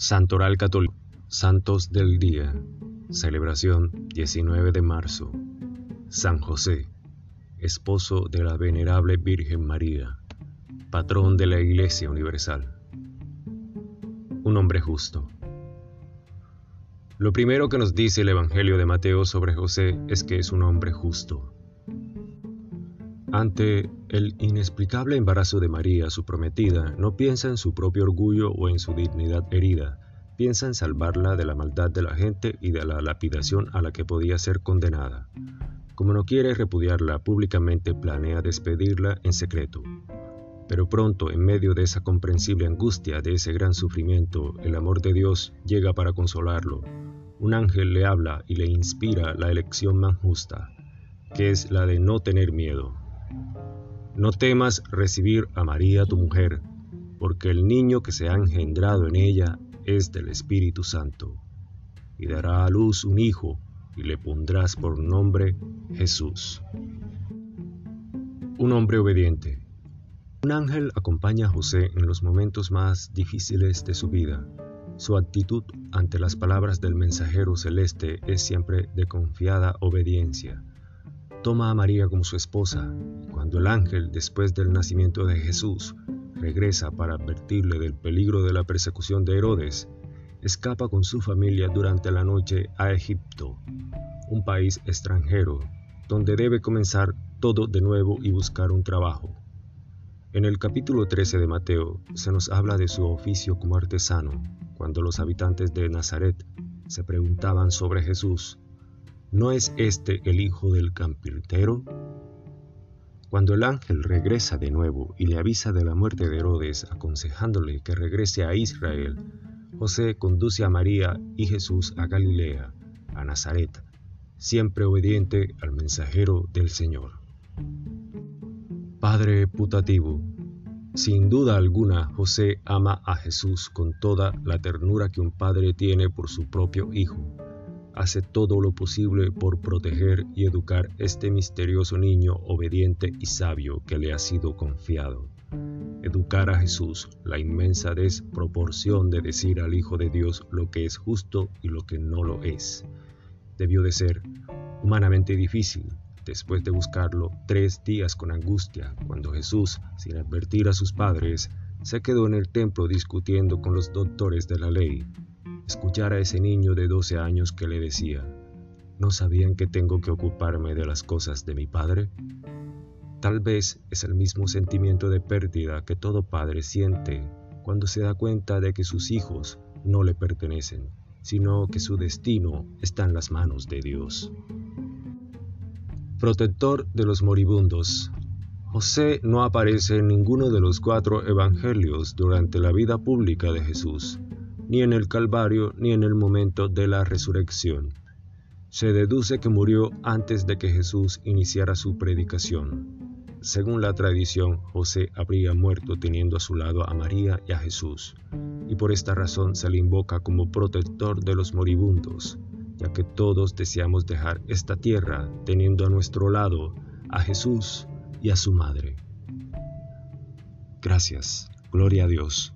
Santoral Católico, Santos del Día, celebración 19 de marzo. San José, esposo de la venerable Virgen María, patrón de la Iglesia Universal. Un hombre justo. Lo primero que nos dice el Evangelio de Mateo sobre José es que es un hombre justo. Ante el inexplicable embarazo de María, su prometida, no piensa en su propio orgullo o en su dignidad herida, piensa en salvarla de la maldad de la gente y de la lapidación a la que podía ser condenada. Como no quiere repudiarla públicamente, planea despedirla en secreto. Pero pronto, en medio de esa comprensible angustia, de ese gran sufrimiento, el amor de Dios llega para consolarlo. Un ángel le habla y le inspira la elección más justa, que es la de no tener miedo, no temas recibir a María tu mujer, porque el niño que se ha engendrado en ella es del Espíritu Santo, y dará a luz un hijo, y le pondrás por nombre Jesús. Un hombre obediente. Un ángel acompaña a José en los momentos más difíciles de su vida. Su actitud ante las palabras del mensajero celeste es siempre de confiada obediencia toma a María como su esposa. Cuando el ángel, después del nacimiento de Jesús, regresa para advertirle del peligro de la persecución de Herodes, escapa con su familia durante la noche a Egipto, un país extranjero, donde debe comenzar todo de nuevo y buscar un trabajo. En el capítulo 13 de Mateo se nos habla de su oficio como artesano, cuando los habitantes de Nazaret se preguntaban sobre Jesús ¿No es este el hijo del campirtero? Cuando el ángel regresa de nuevo y le avisa de la muerte de Herodes, aconsejándole que regrese a Israel, José conduce a María y Jesús a Galilea, a Nazaret, siempre obediente al mensajero del Señor. Padre putativo, sin duda alguna José ama a Jesús con toda la ternura que un padre tiene por su propio hijo hace todo lo posible por proteger y educar este misterioso niño obediente y sabio que le ha sido confiado. Educar a Jesús, la inmensa desproporción de decir al Hijo de Dios lo que es justo y lo que no lo es. Debió de ser humanamente difícil, después de buscarlo tres días con angustia, cuando Jesús, sin advertir a sus padres, se quedó en el templo discutiendo con los doctores de la ley escuchar a ese niño de 12 años que le decía, ¿no sabían que tengo que ocuparme de las cosas de mi padre? Tal vez es el mismo sentimiento de pérdida que todo padre siente cuando se da cuenta de que sus hijos no le pertenecen, sino que su destino está en las manos de Dios. Protector de los moribundos. José no aparece en ninguno de los cuatro evangelios durante la vida pública de Jesús, ni en el Calvario, ni en el momento de la resurrección. Se deduce que murió antes de que Jesús iniciara su predicación. Según la tradición, José habría muerto teniendo a su lado a María y a Jesús, y por esta razón se le invoca como protector de los moribundos, ya que todos deseamos dejar esta tierra teniendo a nuestro lado a Jesús y a su madre. Gracias, gloria a Dios.